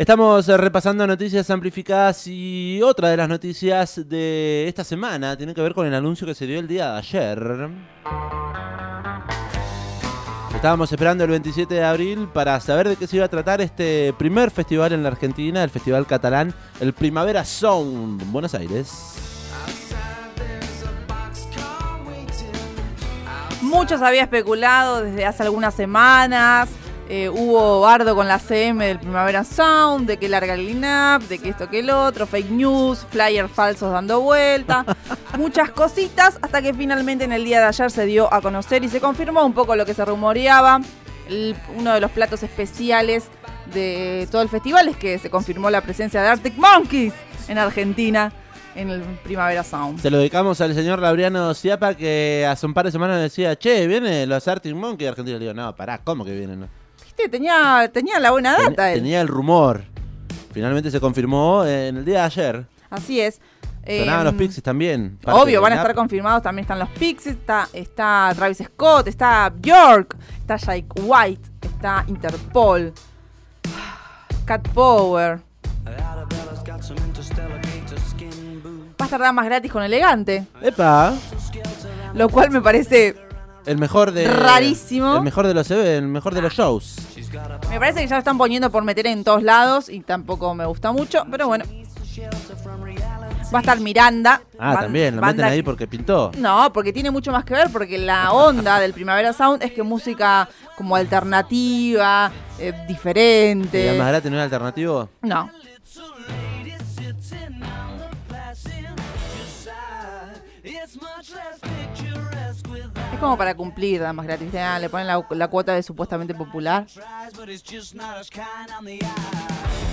Estamos eh, repasando noticias amplificadas y otra de las noticias de esta semana tiene que ver con el anuncio que se dio el día de ayer. Estábamos esperando el 27 de abril para saber de qué se iba a tratar este primer festival en la Argentina, el festival catalán, el Primavera Sound, Buenos Aires. Muchos había especulado desde hace algunas semanas. Eh, hubo bardo con la CM del Primavera Sound, de que larga el line-up, de que esto que el otro, fake news, flyers falsos dando vuelta, muchas cositas, hasta que finalmente en el día de ayer se dio a conocer y se confirmó un poco lo que se rumoreaba. El- uno de los platos especiales de todo el festival es que se confirmó la presencia de Arctic Monkeys en Argentina en el Primavera Sound. Se lo dedicamos al señor Laureano Ciapa que hace un par de semanas decía, che, viene los Arctic Monkeys de Argentina. Le digo, no, pará, ¿cómo que vienen? Viste, tenía, tenía la buena Ten- data él. tenía el rumor. Finalmente se confirmó en el día de ayer. Así es. Sonaban Em, los Pixies también. Obvio, van a estar confirmados, también están los Pixies, está, está Travis Scott, está Bjork, está Jake White, está Interpol, Cat Power. Va a estar damas gratis con elegante, Epa, lo cual me parece, el mejor de... Rarísimo. El mejor de los el mejor de los shows. me parece que ya lo están poniendo por meter en todos lados y tampoco me gusta mucho, pero bueno. Va a estar Miranda. Ah, también, lo meten ahí porque pintó. No, porque tiene mucho más que ver, porque la onda del Primavera Sound es que música como alternativa, eh, ¿Y diferente. la más gratis no es alternativo? No. Como para cumplir, más gratis. Le ponen la, la cuota de supuestamente popular.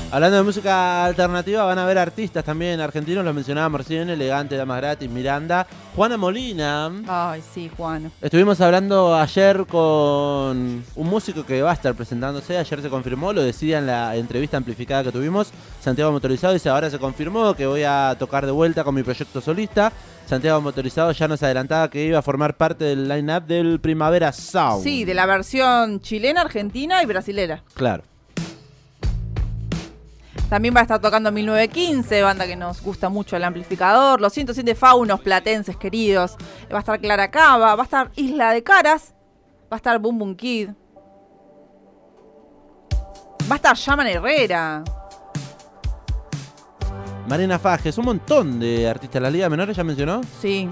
Hablando de música alternativa, van a ver artistas también argentinos, lo mencionábamos recién, Elegante, Damas Gratis, Miranda, Juana Molina. Ay, sí, Juan. Estuvimos hablando ayer con un músico que va a estar presentándose, ayer se confirmó, lo decía en la entrevista amplificada que tuvimos, Santiago Motorizado dice, ahora se confirmó que voy a tocar de vuelta con mi proyecto solista. Santiago Motorizado ya nos adelantaba que iba a formar parte del line-up del Primavera Sound. Sí, de la versión chilena, argentina y brasilera. Claro. También va a estar tocando 1915, banda que nos gusta mucho el amplificador. Los 107 faunos platenses queridos. Va a estar Clara Cava, va a estar Isla de Caras, va a estar Boom Boom Kid. Va a estar Yaman Herrera. Marina Fajes, un montón de artistas. ¿La Liga Menores ya mencionó? Sí.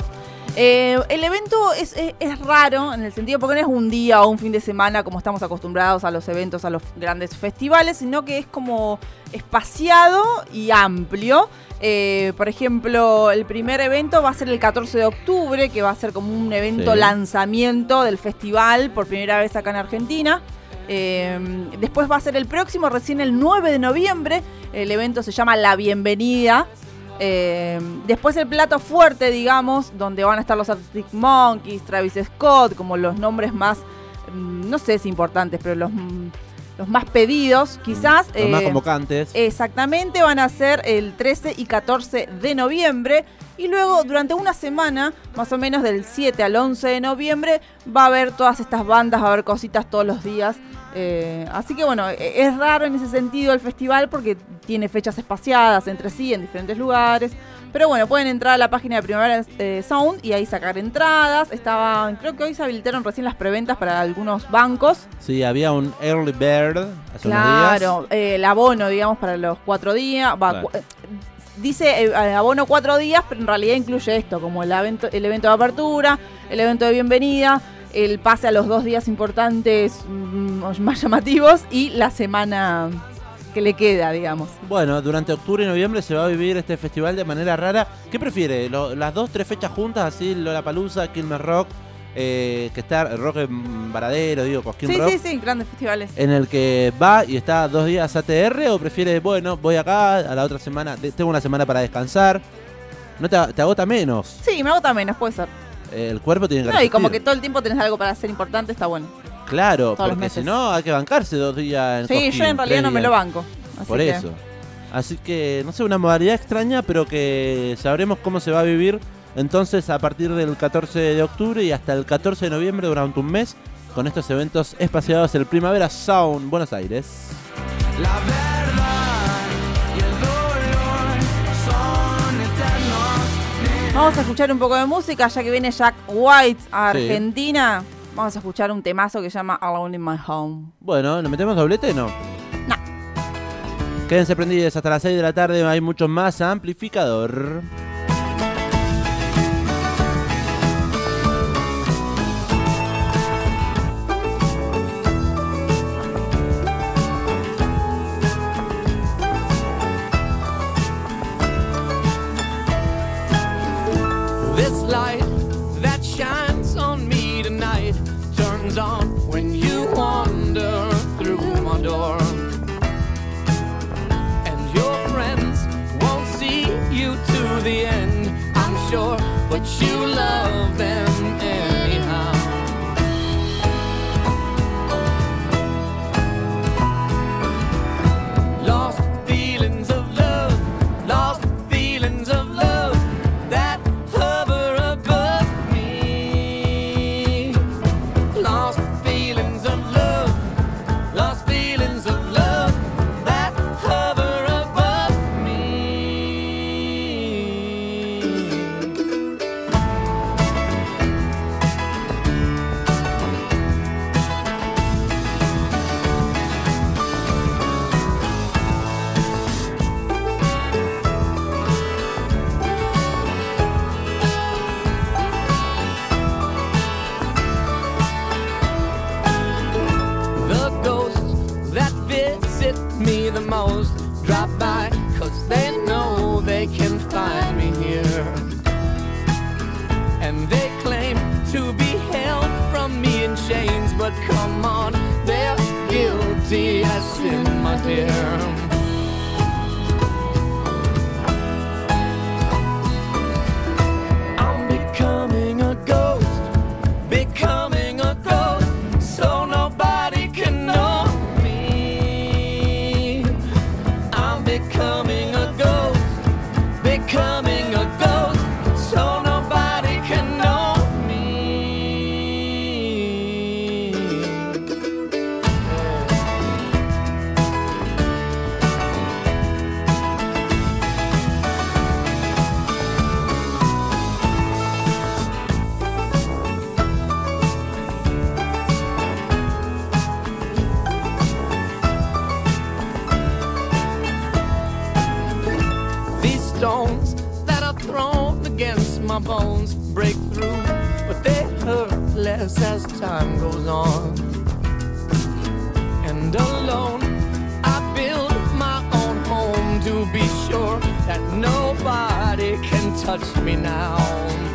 Eh, el evento es, es- es raro en el sentido porque no es un día o un fin de semana como estamos acostumbrados a los eventos, a los grandes festivales, sino que es como espaciado y amplio. Eh, por ejemplo, el primer evento va a ser el 14 de octubre, que va a ser como un evento Sí. lanzamiento del festival por primera vez acá en Argentina. Eh, después va a ser el próximo, recién el 9 de noviembre. El evento se llama La Bienvenida. Eh, después el plato fuerte, digamos, donde van a estar los Arctic Monkeys, Travis Scott, como los nombres más, mm, no sé si importantes, pero los, mm, los más pedidos, quizás. Los más eh, convocantes. Exactamente, van a ser el 13 y 14 de noviembre. Y luego, durante una semana, más o menos del 7 al 11 de noviembre, va a haber todas estas bandas, va a haber cositas todos los días. Eh, así que bueno, e- es raro en ese sentido el festival porque tiene fechas espaciadas entre sí en diferentes lugares. Pero bueno, pueden entrar a la página de Primavera eh, Sound y ahí sacar entradas. Estaban, creo que hoy se habilitaron recién las preventas para algunos bancos. Sí, había un early bird hace unos días. Claro, eh, el abono, digamos, para los cuatro días. va, Claro. cu- eh, dice eh, abono cuatro días, pero en realidad incluye esto, como el evento, el evento de apertura, el evento de bienvenida, el pase a los dos días importantes mm, más llamativos y la semana que le queda, digamos. Bueno, durante octubre y noviembre se va a vivir este festival de manera rara. ¿Qué prefiere? Lo- ¿Las dos, tres fechas juntas, así, Lollapalooza, Kilmer Rock, eh, que está Rock en Varadero, digo, Cosquín Sí, Rock? sí, sí, grandes festivales. En el que va y está dos días ATR o prefiere, bueno, voy acá, a la otra semana, te- tengo una semana para descansar. No te, te agota menos. Sí, me agota menos, puede ser. El cuerpo tiene que No, y como que todo el tiempo tenés algo para hacer importante, está bueno. Claro, todos los porque si no hay que bancarse dos días en Sí, Cosquín, yo en realidad tres no me días. lo banco. así Por que- eso. Así que, no sé, una modalidad extraña, pero que sabremos cómo se va a vivir entonces a partir del 14 de octubre y hasta el 14 de noviembre durante un mes con estos eventos espaciados el Primavera Sound Buenos Aires. La verdad Vamos a escuchar un poco de música, ya que viene Jack White a. Argentina. Vamos a escuchar un temazo que se llama Alone in My Home. Bueno, ¿nos metemos doblete? No. No. Quédense prendidos hasta las 6 de la tarde, hay mucho más amplificador. when you wander through my door. And your friends won't see you to the end, I'm sure, but you love them. drop by, cause they know they can find me here. And they claim to be held from me in chains, but come on, they're guilty as sin, my dear. come against my bones break through, but they hurt less as time goes on. And alone, I build my own home to be sure that nobody can touch me now.